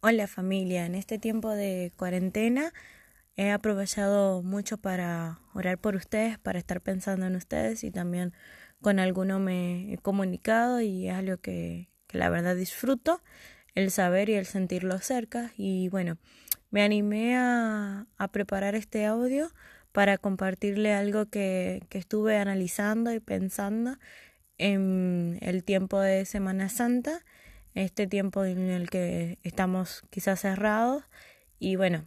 Hola familia, en este tiempo de cuarentena he aprovechado mucho para orar por ustedes, para estar pensando en ustedes y también con alguno me he comunicado y es algo que, que la verdad disfruto, el saber y el sentirlo cerca. Y bueno, me animé a, a preparar este audio para compartirle algo que, que estuve analizando y pensando en el tiempo de Semana Santa, este tiempo en el que estamos quizás cerrados. Y bueno,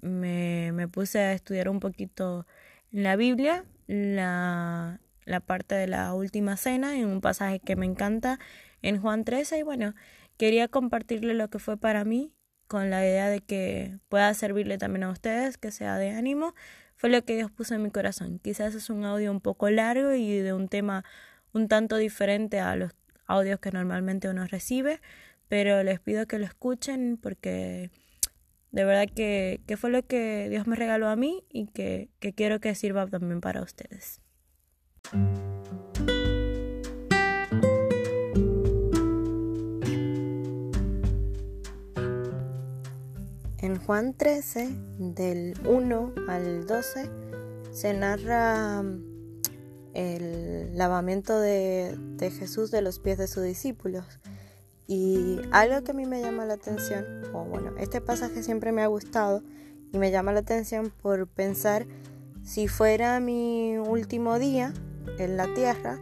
me, me puse a estudiar un poquito la Biblia, la, la parte de la última cena, en un pasaje que me encanta en Juan 13 y bueno, quería compartirle lo que fue para mí con la idea de que pueda servirle también a ustedes, que sea de ánimo, fue lo que Dios puso en mi corazón. Quizás es un audio un poco largo y de un tema un tanto diferente a los audios que normalmente uno recibe, pero les pido que lo escuchen porque de verdad que, que fue lo que Dios me regaló a mí y que, que quiero que sirva también para ustedes. En Juan 13, del 1 al 12, se narra el lavamiento de, de, Jesús de los pies de sus discípulos. Y algo que a mí me llama la atención, o bueno, este pasaje siempre me ha gustado y me llama la atención por pensar si fuera mi último día en la tierra,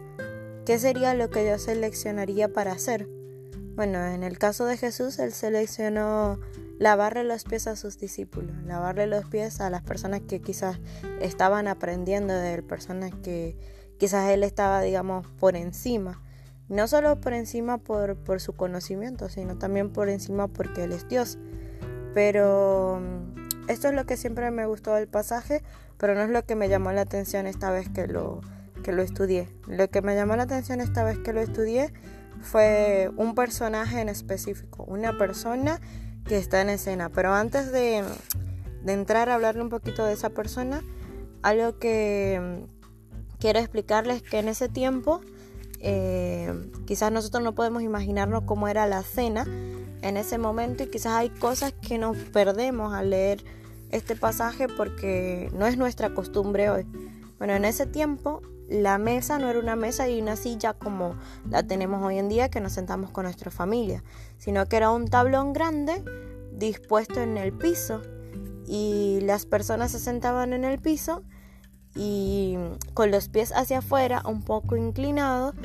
¿qué sería lo que yo seleccionaría para hacer? Bueno, en el caso de Jesús, él seleccionó lavarle los pies a sus discípulos, lavarle los pies a las personas que quizás estaban aprendiendo de personas que quizás él estaba, digamos, por encima. No solo por encima por, por su conocimiento, sino también por encima porque él es Dios. Pero mm, esto es lo que siempre me gustó del pasaje, pero no es lo que me llamó la atención esta vez que lo, que lo estudié. Lo que me llamó la atención esta vez que lo estudié fue un personaje en específico, una persona que está en escena. Pero antes de, de entrar a hablarle un poquito de esa persona, algo que mm, quiero explicarles que en ese tiempo eh, quizás nosotros no podemos imaginarnos cómo era la cena en ese momento y quizás hay cosas que nos perdemos al leer este pasaje porque no es nuestra costumbre hoy. Bueno, en ese tiempo la mesa no era una mesa y una silla como la tenemos hoy en día que nos sentamos con nuestra familia, sino que era un tablón grande dispuesto en el piso y las personas se sentaban en el piso y con los pies hacia afuera un poco inclinados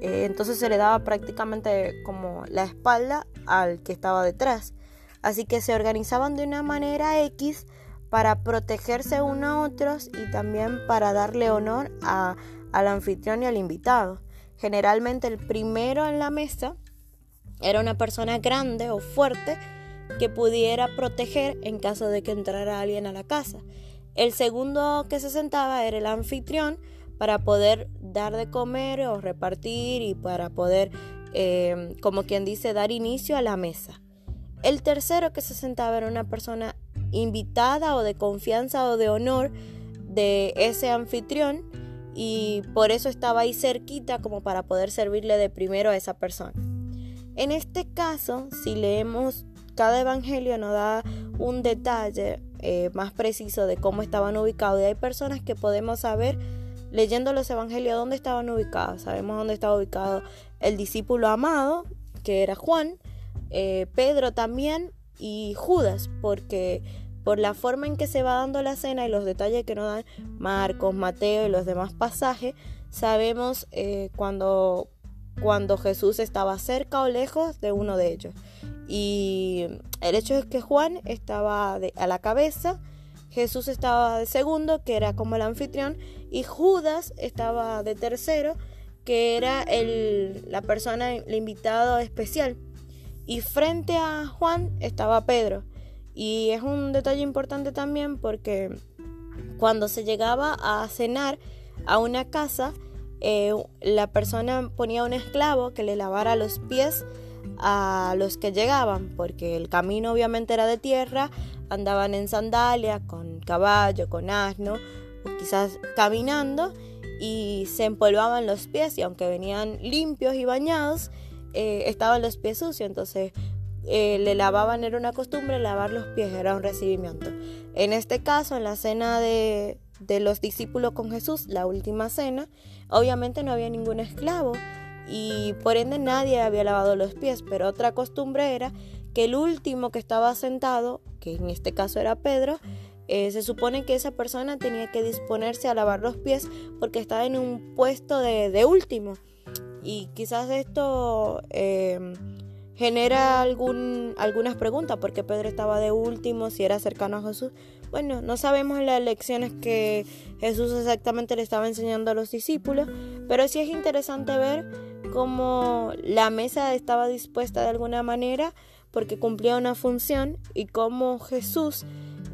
eh, entonces se le daba prácticamente como la espalda al que estaba detrás así que se organizaban de una manera X para protegerse unos a otros y también para darle honor a, al anfitrión y al invitado. Generalmente el primero en la mesa era una persona grande o fuerte que pudiera proteger en caso de que entrara alguien a la casa. El segundo que se sentaba era el anfitrión para poder dar de comer o repartir y para poder, eh, como quien dice, dar inicio a la mesa. El tercero que se sentaba era una persona invitada o de confianza o de honor de ese anfitrión y por eso estaba ahí cerquita como para poder servirle de primero a esa persona. En este caso, si leemos cada evangelio nos da un detalle eh, más preciso de cómo estaban ubicados y hay personas que podemos saber leyendo los evangelios dónde estaban ubicados. Sabemos dónde estaba ubicado el discípulo amado, que era Juan, eh, Pedro también y Judas, porque por la forma en que se va dando la cena y los detalles que nos dan Marcos, Mateo y los demás pasajes, sabemos eh, cuando, cuando Jesús estaba cerca o lejos de uno de ellos. Y el hecho es que Juan estaba a la cabeza, Jesús estaba de segundo, que era como el anfitrión, y Judas estaba de tercero, que era el, la persona, el invitado especial. Y frente a Juan estaba Pedro. Y es un detalle importante también porque cuando se llegaba a cenar a una casa, eh, la persona ponía un esclavo que le lavara los pies a los que llegaban, porque el camino obviamente era de tierra, andaban en sandalias, con caballo, con asno, o quizás caminando, y se empolvaban los pies, y aunque venían limpios y bañados, eh, estaban los pies sucios, entonces eh, le lavaban, era una costumbre, lavar los pies era un recibimiento. En este caso, en la cena de, de los discípulos con Jesús, la última cena, obviamente no había ningún esclavo y por ende nadie había lavado los pies, pero otra costumbre era que el último que estaba sentado, que en este caso era Pedro, eh, se supone que esa persona tenía que disponerse a lavar los pies porque estaba en un puesto de, último. Y quizás esto em, genera algún, algunas preguntas, porque Pedro estaba de último, si era cercano a Jesús. Bueno, no sabemos las lecciones que Jesús exactamente le estaba enseñando a los discípulos, pero sí es interesante ver cómo la mesa estaba dispuesta de alguna manera porque cumplía una función y cómo Jesús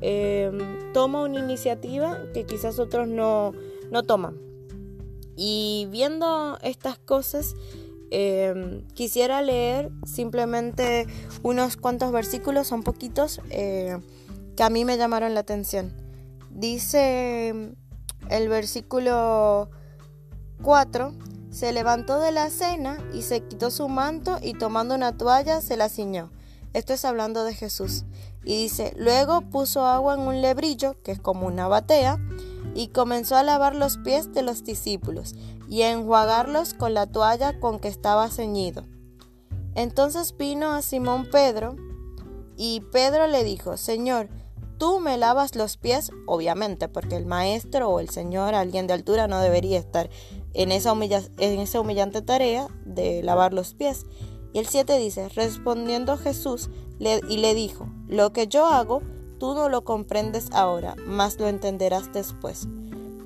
Em, toma una iniciativa que quizás otros no, no toman. Y viendo estas cosas, em, quisiera leer simplemente unos cuantos versículos, son poquitos, eh, que a mí me llamaron la atención. Dice el versículo 4, se levantó de la cena y se quitó su manto y tomando una toalla se la ciñó. Esto es hablando de Jesús. Y dice, luego puso agua en un lebrillo, que es como una batea, y comenzó a lavar los pies de los discípulos y a enjuagarlos con la toalla con que estaba ceñido. Entonces vino a Simón Pedro, y Pedro le dijo, Señor, tú me lavas los pies, obviamente, porque el maestro o el Señor, alguien de altura, no debería estar en esa, en esa humillante tarea de lavar los pies. Y el 7 dice, respondiendo Jesús y le dijo, lo que yo hago, tú no lo comprendes ahora, mas lo entenderás después.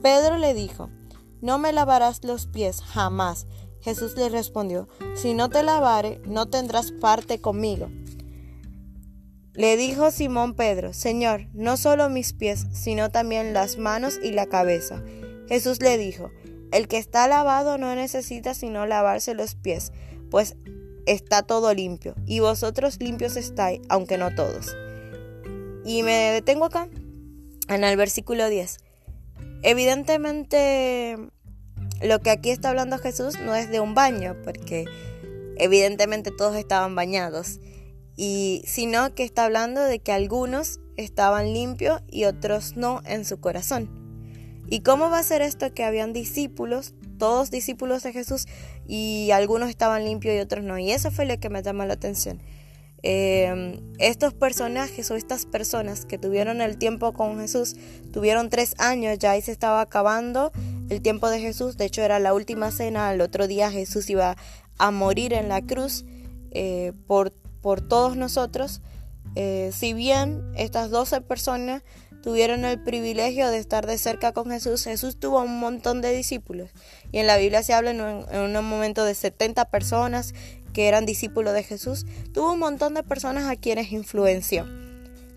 Pedro le dijo, no me lavarás los pies jamás. Jesús le respondió, si no te lavare, no tendrás parte conmigo. Le dijo Simón Pedro, Señor, no solo mis pies, sino también las manos y la cabeza. Jesús le dijo, el que está lavado no necesita sino lavarse los pies, pues está todo limpio, y vosotros limpios estáis, aunque no todos. Y me detengo acá, en el versículo 10. Evidentemente, lo que aquí está hablando Jesús no es de un baño, porque evidentemente todos estaban bañados, y sino que está hablando de que algunos estaban limpios y otros no en su corazón. ¿Y cómo va a ser esto que habían discípulos todos discípulos de Jesús y algunos estaban limpios y otros no. Y eso fue lo que me llamó la atención. Eh, estos personajes o estas personas que tuvieron el tiempo con Jesús, tuvieron tres años, ya ahí se estaba acabando el tiempo de Jesús, de hecho era la última cena, el otro día Jesús iba a morir en la cruz eh, por, por todos nosotros. Eh, si bien estas doce personas tuvieron el privilegio de estar de cerca con Jesús, Jesús tuvo un montón de discípulos. Y en la Biblia se habla en un, momento de 70 personas que eran discípulos de Jesús. Tuvo un montón de personas a quienes influenció,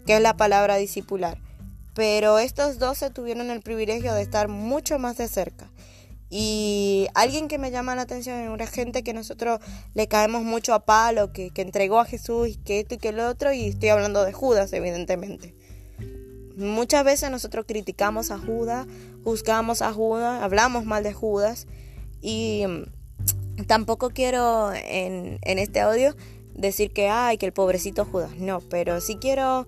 que es la palabra discipular. Pero estos doce tuvieron el privilegio de estar mucho más de cerca. Y alguien que me llama la atención es una gente que nosotros le caemos mucho a palo, que, que entregó a Jesús y que esto y que lo otro, y estoy hablando de Judas, evidentemente. Muchas veces nosotros criticamos a Judas, juzgamos a Judas, hablamos mal de Judas y mm, tampoco quiero en, este audio decir que ay que el pobrecito Judas, no, pero sí quiero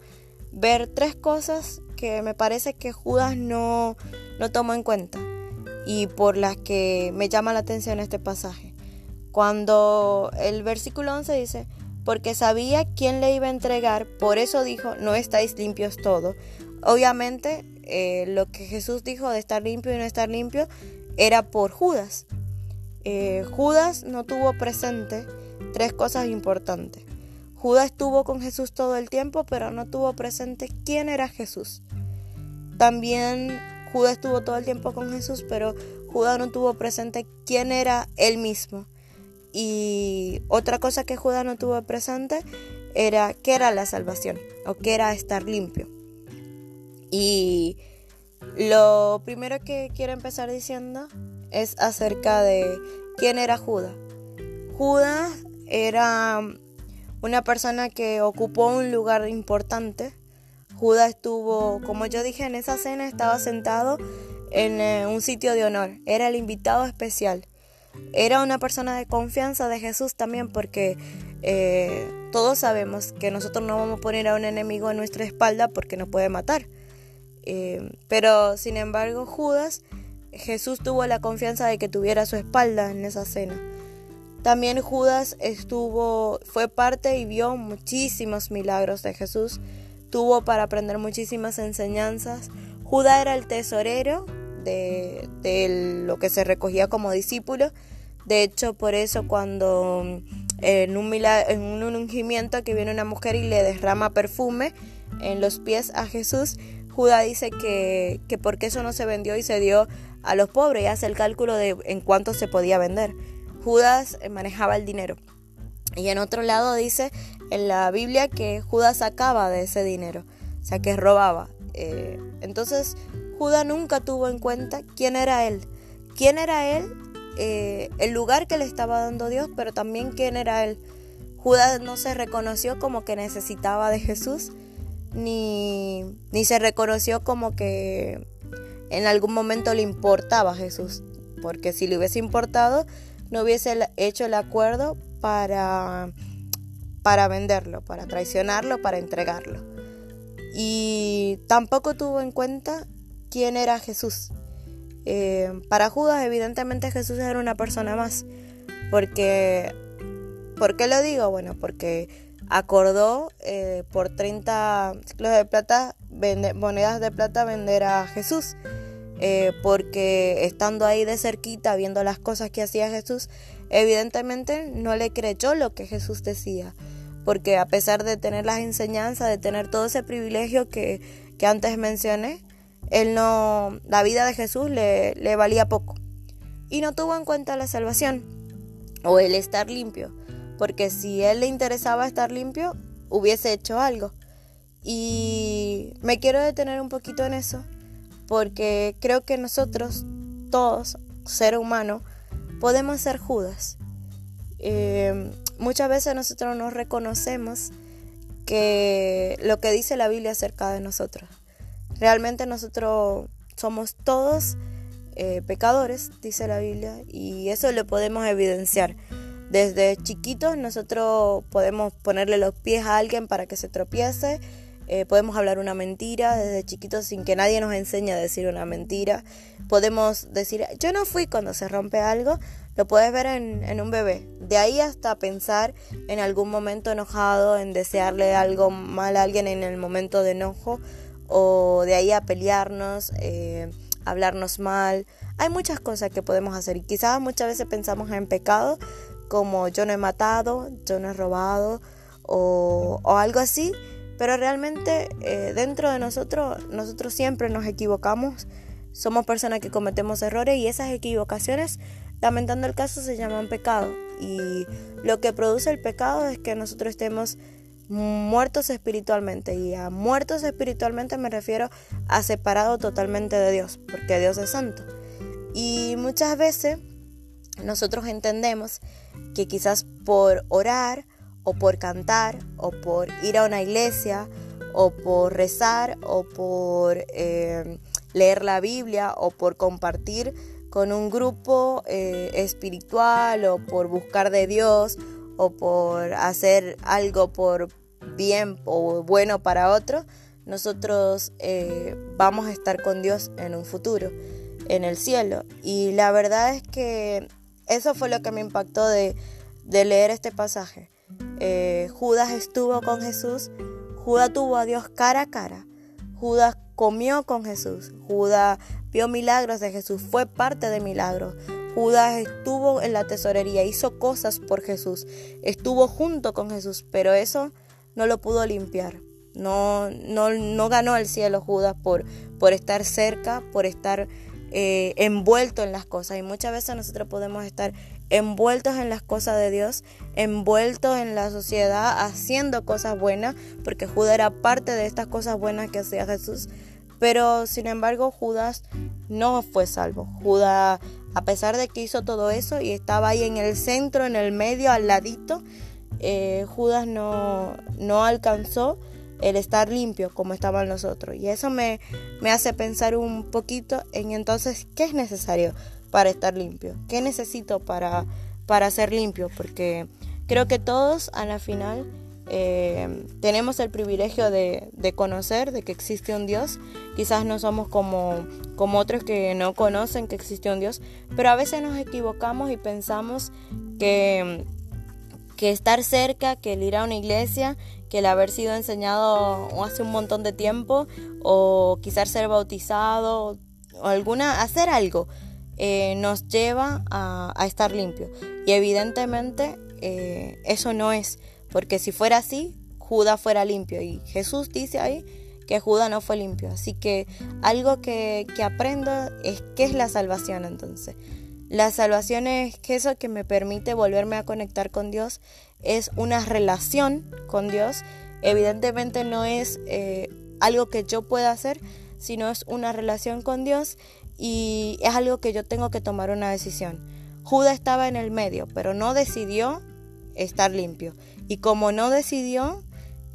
ver tres cosas que me parece que Judas no, no tomó en cuenta y por las que me llama la atención este pasaje. Cuando el versículo 11 dice, porque sabía quién le iba a entregar, por eso dijo, no estáis limpios todos, Obviamente, eh, lo que Jesús dijo de estar limpio y no estar limpio era por Judas. Eh, Judas no tuvo presente tres cosas importantes. Judas estuvo con Jesús todo el tiempo, pero no tuvo presente quién era Jesús. También Judas estuvo todo el tiempo con Jesús, pero Judas no tuvo presente quién era él mismo. Y otra cosa que Judas no tuvo presente era qué era la salvación o qué era estar limpio. Y lo primero que quiero empezar diciendo es acerca de quién era Judas. Judas era una persona que ocupó un lugar importante. Judas estuvo, como yo dije en esa cena, estaba sentado en eh, un sitio de honor. Era el invitado especial. Era una persona de confianza de Jesús también porque eh, todos sabemos que nosotros no vamos a poner a un enemigo en nuestra espalda porque nos puede matar. Eh, pero sin embargo, Judas, Jesús tuvo la confianza de que tuviera su espalda en esa cena. También Judas estuvo, fue parte y vio muchísimos milagros de Jesús. Tuvo para aprender muchísimas enseñanzas. Judas era el tesorero de, de lo que se recogía como discípulo. De hecho, por eso cuando en un, en un ungimiento que viene una mujer y le derrama perfume en los pies a Jesús, Judas dice que, que porque eso no se vendió y se dio a los pobres y hace el cálculo de en cuánto se podía vender. Judas eh, manejaba el dinero. Y en otro lado dice en la Biblia que Judas sacaba de ese dinero, o sea que robaba. Eh, entonces Judas nunca tuvo en cuenta quién era él. ¿Quién era él? Eh, el lugar que le estaba dando Dios, pero también quién era él. Judas no se reconoció como que necesitaba de Jesús, ni, ni se reconoció como que en algún momento le importaba a Jesús, porque si le hubiese importado, no hubiese hecho el acuerdo para, para venderlo, para traicionarlo, para entregarlo. Y tampoco tuvo en cuenta quién era Jesús. Eh, para Judas, evidentemente Jesús era una persona más. Porque, ¿por qué lo digo? Bueno, porque acordó eh, por 30 ciclos de plata, monedas de plata, vender a Jesús. Eh, porque estando ahí de cerquita, viendo las cosas que hacía Jesús, evidentemente no le creyó lo que Jesús decía. Porque a pesar de tener las enseñanzas, de tener todo ese privilegio que, que antes mencioné, él no, la vida de Jesús le, le valía poco. Y no tuvo en cuenta la salvación o el estar limpio. Porque si él le interesaba estar limpio, hubiese hecho algo. Y me quiero detener un poquito en eso, porque creo que nosotros, todos, ser humano, podemos ser Judas. Eh, muchas veces nosotros no reconocemos que lo que dice la Biblia acerca de nosotros. Realmente nosotros somos todos eh, pecadores, dice la Biblia, y eso lo podemos evidenciar. Desde chiquitos nosotros podemos ponerle los pies a alguien para que se tropiece, eh, podemos hablar una mentira desde chiquitos sin que nadie nos enseñe a decir una mentira. Podemos decir, yo no fui cuando se rompe algo, lo puedes ver en, un bebé. De ahí hasta pensar en algún momento enojado, en desearle algo mal a alguien en el momento de enojo, o de ahí a pelearnos, eh, hablarnos mal. Hay muchas cosas que podemos hacer y quizás muchas veces pensamos en pecado como yo no he matado, yo no he robado o, algo así pero realmente eh, dentro de nosotros, nosotros siempre nos equivocamos, somos personas que cometemos errores y esas equivocaciones, lamentando el caso, se llaman pecado. Y lo que produce el pecado es que nosotros estemos muertos espiritualmente. Y a muertos espiritualmente me refiero a separado totalmente de Dios, porque Dios es santo. Y muchas veces nosotros entendemos que quizás por orar, o por cantar, o por ir a una iglesia, o por rezar, o por eh, leer la Biblia, o por compartir con un grupo eh, espiritual, o por buscar de Dios, o por hacer algo por bien o bueno para otro, nosotros eh, vamos a estar con Dios en un futuro, en el cielo. Y la verdad es que eso fue lo que me impactó de, de leer este pasaje. Eh, Judas estuvo con Jesús, Judas tuvo a Dios cara a cara, Judas comió con Jesús, Judas vio milagros de Jesús, fue parte de milagros. Judas estuvo en la tesorería, hizo cosas por Jesús, estuvo junto con Jesús, pero eso no lo pudo limpiar. No, no, no ganó el cielo Judas por, por estar cerca, por estar eh, envuelto en las cosas. Y muchas veces nosotros podemos estar envueltos en las cosas de Dios, envueltos en la sociedad, haciendo cosas buenas, porque Judas era parte de estas cosas buenas que hacía Jesús. Pero sin embargo Judas no fue salvo. Judas, a pesar de que hizo todo eso y estaba ahí en el centro, en el medio, al ladito, eh, Judas no, no alcanzó el estar limpio como estaban nosotros. Y eso me, me hace pensar un poquito en entonces qué es necesario para estar limpio, qué necesito para, para ser limpio, porque creo que todos a la final eh, tenemos el privilegio de, conocer, de que existe un Dios. Quizás no somos como, como otros que no conocen que existe un Dios, pero a veces nos equivocamos y pensamos que, que estar cerca, que el ir a una iglesia, que el haber sido enseñado hace un montón de tiempo, o quizás ser bautizado, o alguna, hacer algo, eh, nos lleva a, estar limpio. Y evidentemente eh, eso no es. Porque si fuera así, Judas fuera limpio. Y Jesús dice ahí que Judas no fue limpio. Así que algo que, que aprendo es qué es la salvación entonces. La salvación es eso que me permite volverme a conectar con Dios es una relación con Dios. Evidentemente no es eh, algo que yo pueda hacer, sino es una relación con Dios y es algo que yo tengo que tomar una decisión. Judas estaba en el medio, pero no decidió estar limpio. Y como no decidió,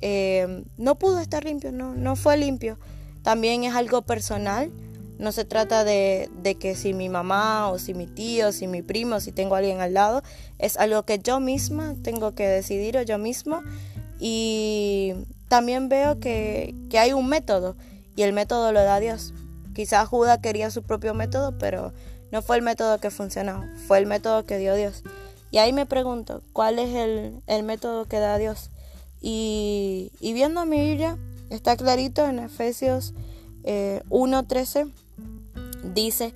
eh, no pudo estar limpio, no, no fue limpio. También es algo personal. No se trata de, de, que si mi mamá o si mi tío, si mi primo, si tengo alguien al lado, es algo que yo misma tengo que decidir o yo mismo. Y también veo que, que hay un método y el método lo da Dios. Quizás Judas quería su propio método, pero no fue el método que funcionó, fue el método que dio Dios. Y ahí me pregunto, ¿cuál es el, método que da Dios? Y, viendo mi Biblia, está clarito en Efesios 1.13, eh, dice,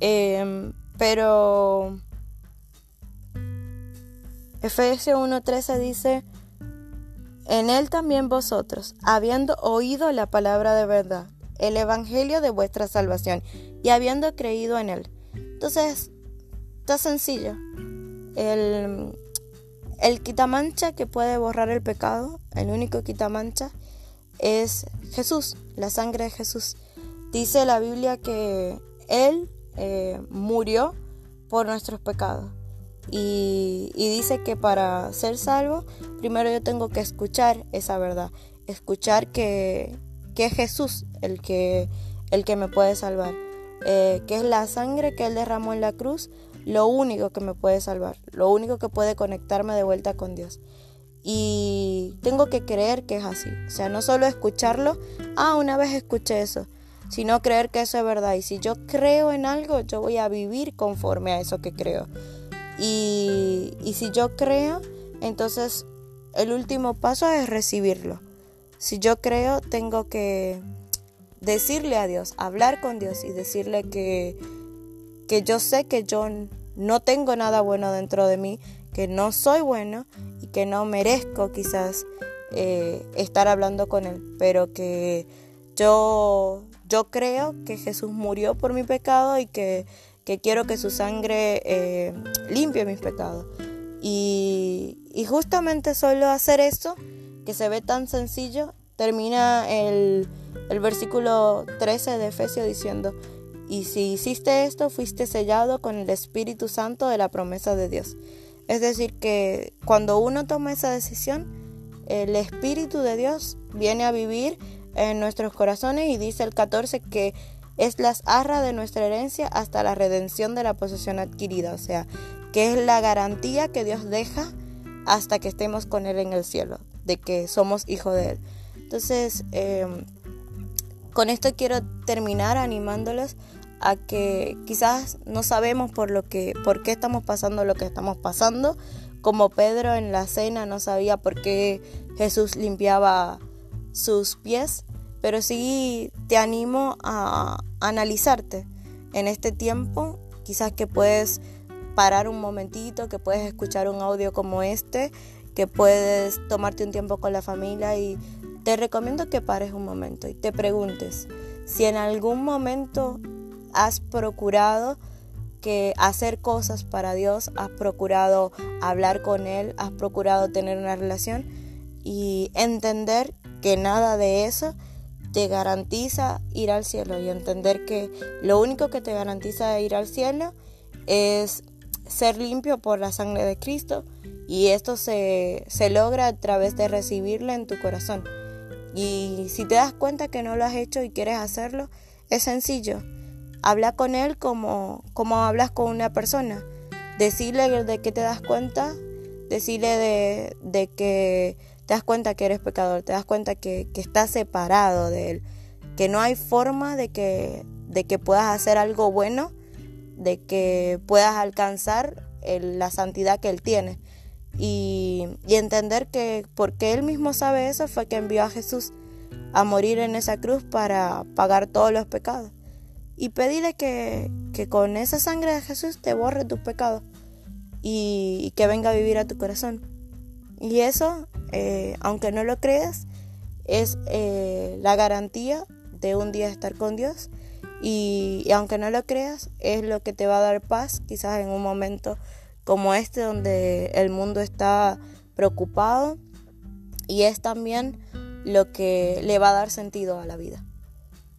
em, pero Efesios 1.13 dice, en él también vosotros, habiendo oído la palabra de verdad, el evangelio de vuestra salvación, y habiendo creído en él. Entonces, está sencillo. El, el quitamancha que puede borrar el pecado, el único quitamancha, es Jesús, la sangre de Jesús. Dice la Biblia que Él eh, murió por nuestros pecados. Y, dice que para ser salvo, primero yo tengo que escuchar esa verdad, escuchar que, que es Jesús el que, el que me puede salvar, eh, que es la sangre que Él derramó en la cruz lo único que me puede salvar, lo único que puede conectarme de vuelta con Dios. Y tengo que creer que es así. O sea, no solo escucharlo, ah, una vez escuché eso, sino creer que eso es verdad. Y si yo creo en algo, yo voy a vivir conforme a eso que creo. Y, y si yo creo, entonces el último paso es recibirlo. Si yo creo, tengo que decirle a Dios, hablar con Dios y decirle que que yo sé que yo no tengo nada bueno dentro de mí, que no soy bueno y que no merezco quizás eh, estar hablando con Él, pero que yo, yo creo que Jesús murió por mi pecado y que, quiero que su sangre eh, limpie mis pecados. Y, y, justamente solo hacer eso, que se ve tan sencillo, termina el, el versículo 13 de Efesios diciendo, y si hiciste esto, fuiste sellado con el Espíritu Santo de la promesa de Dios. Es decir, que cuando uno toma esa decisión, el Espíritu de Dios viene a vivir en nuestros corazones y dice el 14 que es las arras de nuestra herencia hasta la redención de la posesión adquirida, o sea, que es la garantía que Dios deja hasta que estemos con Él en el cielo, de que somos hijos de Él. Entonces, em, con esto quiero terminar animándoles a que quizás no sabemos por lo que por qué estamos pasando lo que estamos pasando, como Pedro en la cena no sabía por qué Jesús limpiaba sus pies, pero sí te animo a analizarte en este tiempo, quizás que puedes parar un momentito, que puedes escuchar un audio como este, que puedes tomarte un tiempo con la familia y te recomiendo que pares un momento y te preguntes si en algún momento has procurado que hacer cosas para Dios, has procurado hablar con Él, has procurado tener una relación y entender que nada de eso te garantiza ir al cielo y entender que lo único que te garantiza ir al cielo es ser limpio por la sangre de Cristo y esto se, se logra a través de recibirla en tu corazón. Y si te das cuenta que no lo has hecho y quieres hacerlo, es sencillo. Habla con él como, como hablas con una persona. Decirle de qué te das cuenta, decirle de, de que te das cuenta que eres pecador, te das cuenta que, que estás separado de Él, que no hay forma de que, de que puedas hacer algo bueno, de que puedas alcanzar la santidad que Él tiene. Y, y, entender que porque Él mismo sabe eso fue que envió a Jesús a morir en esa cruz para pagar todos los pecados. Y pedirle que, que con esa sangre de Jesús te borre tus pecados y, que venga a vivir a tu corazón. Y eso, eh, aunque no lo creas, es eh, la garantía de un día estar con Dios. Y, aunque no lo creas, es lo que te va a dar paz, quizás en un momento como este donde el mundo está preocupado. Y es también lo que le va a dar sentido a la vida.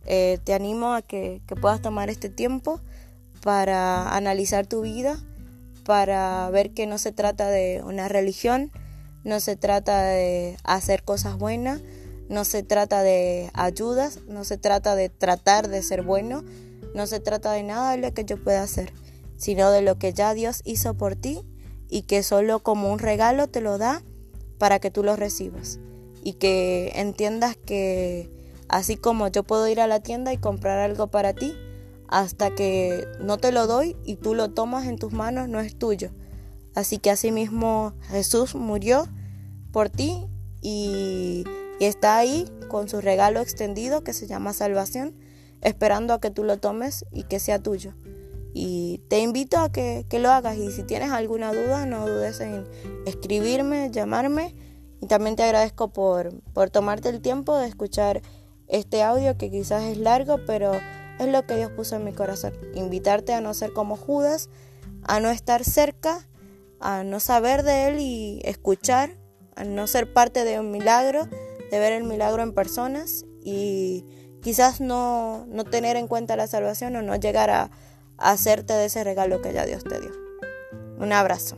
Eh, te animo a que puedas tomar este tiempo para analizar tu vida, para ver que no se trata de una religión, no se trata de hacer cosas buenas, no se trata de ayudas, no se trata de tratar de ser bueno, no se trata de nada de lo que yo pueda hacer, sino de lo que ya Dios hizo por ti y que solo como un regalo te lo da para que tú lo recibas y que entiendas que así como yo puedo ir a la tienda y comprar algo para ti, hasta que no te lo doy y tú lo tomas en tus manos, no es tuyo. Así que asimismo Jesús murió por ti y, está ahí con su regalo extendido que se llama salvación, esperando a que tú lo tomes y que sea tuyo. Y te invito a que, que lo hagas y si tienes alguna duda no dudes en escribirme, llamarme y también te agradezco por, por tomarte el tiempo de escuchar este audio que quizás es largo, pero es lo que Dios puso en mi corazón. Invitarte a no ser como Judas, a no estar cerca, a no saber de Él y escuchar, no ser parte de un milagro, de ver el milagro en personas y quizás no, no tener en cuenta la salvación o no llegar a hacerte de ese regalo que ya Dios te dio. Un abrazo.